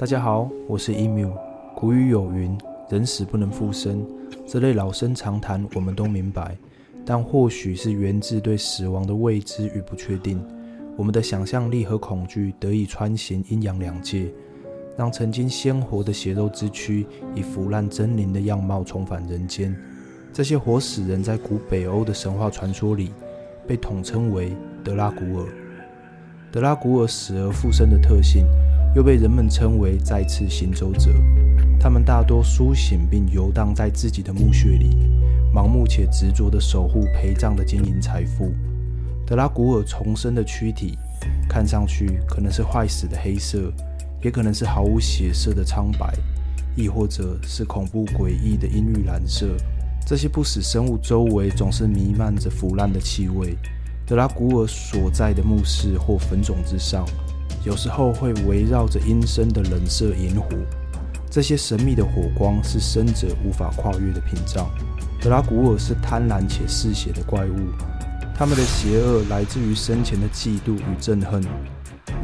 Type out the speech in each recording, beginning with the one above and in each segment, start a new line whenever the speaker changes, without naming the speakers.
大家好，我是 emu。古语有云：“人死不能复生。”这类老生常谈，我们都明白。但或许是源自对死亡的未知与不确定，我们的想象力和恐惧得以穿行阴阳两界，让曾经鲜活的血肉之躯以腐烂狰狞的样貌重返人间。这些活死人在古北欧的神话传说里，被统称为德拉古尔。德拉古尔死而复生的特性。又被人们称为再次行走者。他们大多苏醒并游荡在自己的墓穴里，盲目且执着地守护陪葬的金银财富。德拉古尔重生的躯体，看上去可能是坏死的黑色，也可能是毫无血色的苍白，亦或者是恐怖诡异的阴郁蓝色。这些不死生物周围总是弥漫着腐烂的气味。德拉古尔所在的墓室或坟冢之上。有时候会围绕着阴森的冷色萤火，这些神秘的火光是生者无法跨越的屏障。德拉古尔是贪婪且嗜血的怪物，他们的邪恶来自于生前的嫉妒与憎恨。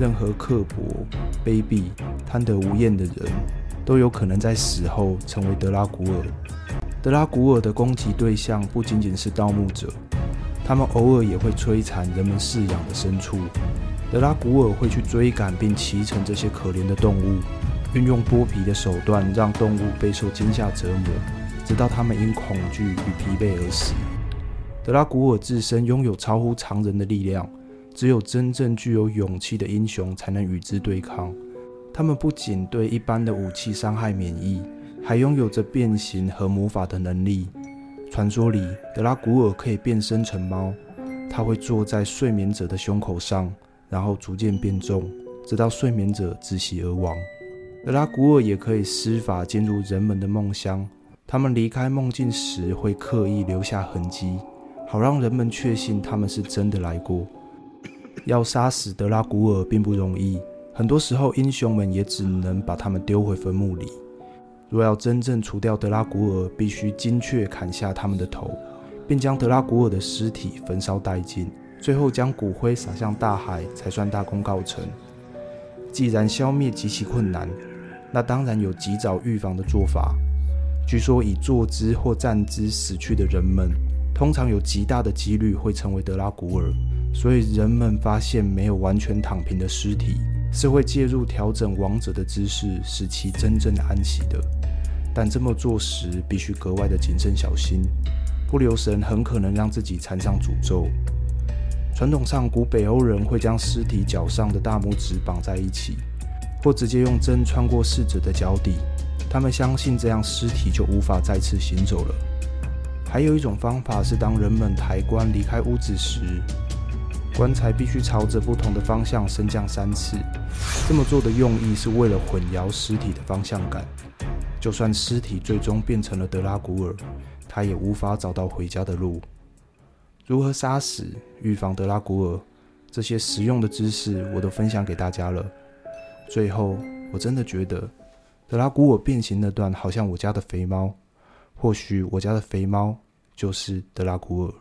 任何刻薄、卑鄙、贪得无厌的人，都有可能在死后成为德拉古尔。德拉古尔的攻击对象不仅仅是盗墓者，他们偶尔也会摧残人们饲养的牲畜。德拉古尔会去追赶并骑乘这些可怜的动物，运用剥皮的手段让动物备受惊吓折磨，直到它们因恐惧与疲惫而死。德拉古尔自身拥有超乎常人的力量，只有真正具有勇气的英雄才能与之对抗。他们不仅对一般的武器伤害免疫，还拥有着变形和魔法的能力。传说里，德拉古尔可以变身成猫，他会坐在睡眠者的胸口上。然后逐渐变重，直到睡眠者窒息而亡。德拉古尔也可以施法进入人们的梦乡，他们离开梦境时会刻意留下痕迹，好让人们确信他们是真的来过。要杀死德拉古尔并不容易，很多时候英雄们也只能把他们丢回坟墓里。若要真正除掉德拉古尔，必须精确砍下他们的头，并将德拉古尔的尸体焚烧殆尽。最后将骨灰撒向大海，才算大功告成。既然消灭极其困难，那当然有及早预防的做法。据说，以坐姿或站姿死去的人们，通常有极大的几率会成为德拉古尔。所以，人们发现没有完全躺平的尸体，是会介入调整亡者的姿势，使其真正安息的。但这么做时，必须格外的谨慎小心，不留神很可能让自己缠上诅咒。传统上，古北欧人会将尸体脚上的大拇指绑在一起，或直接用针穿过逝者的脚底。他们相信这样尸体就无法再次行走了。还有一种方法是，当人们抬棺离开屋子时，棺材必须朝着不同的方向升降三次。这么做的用意是为了混淆尸体的方向感。就算尸体最终变成了德拉古尔，他也无法找到回家的路。如何杀死、预防德拉古尔，这些实用的知识我都分享给大家了。最后，我真的觉得德拉古尔变形那段好像我家的肥猫，或许我家的肥猫就是德拉古尔。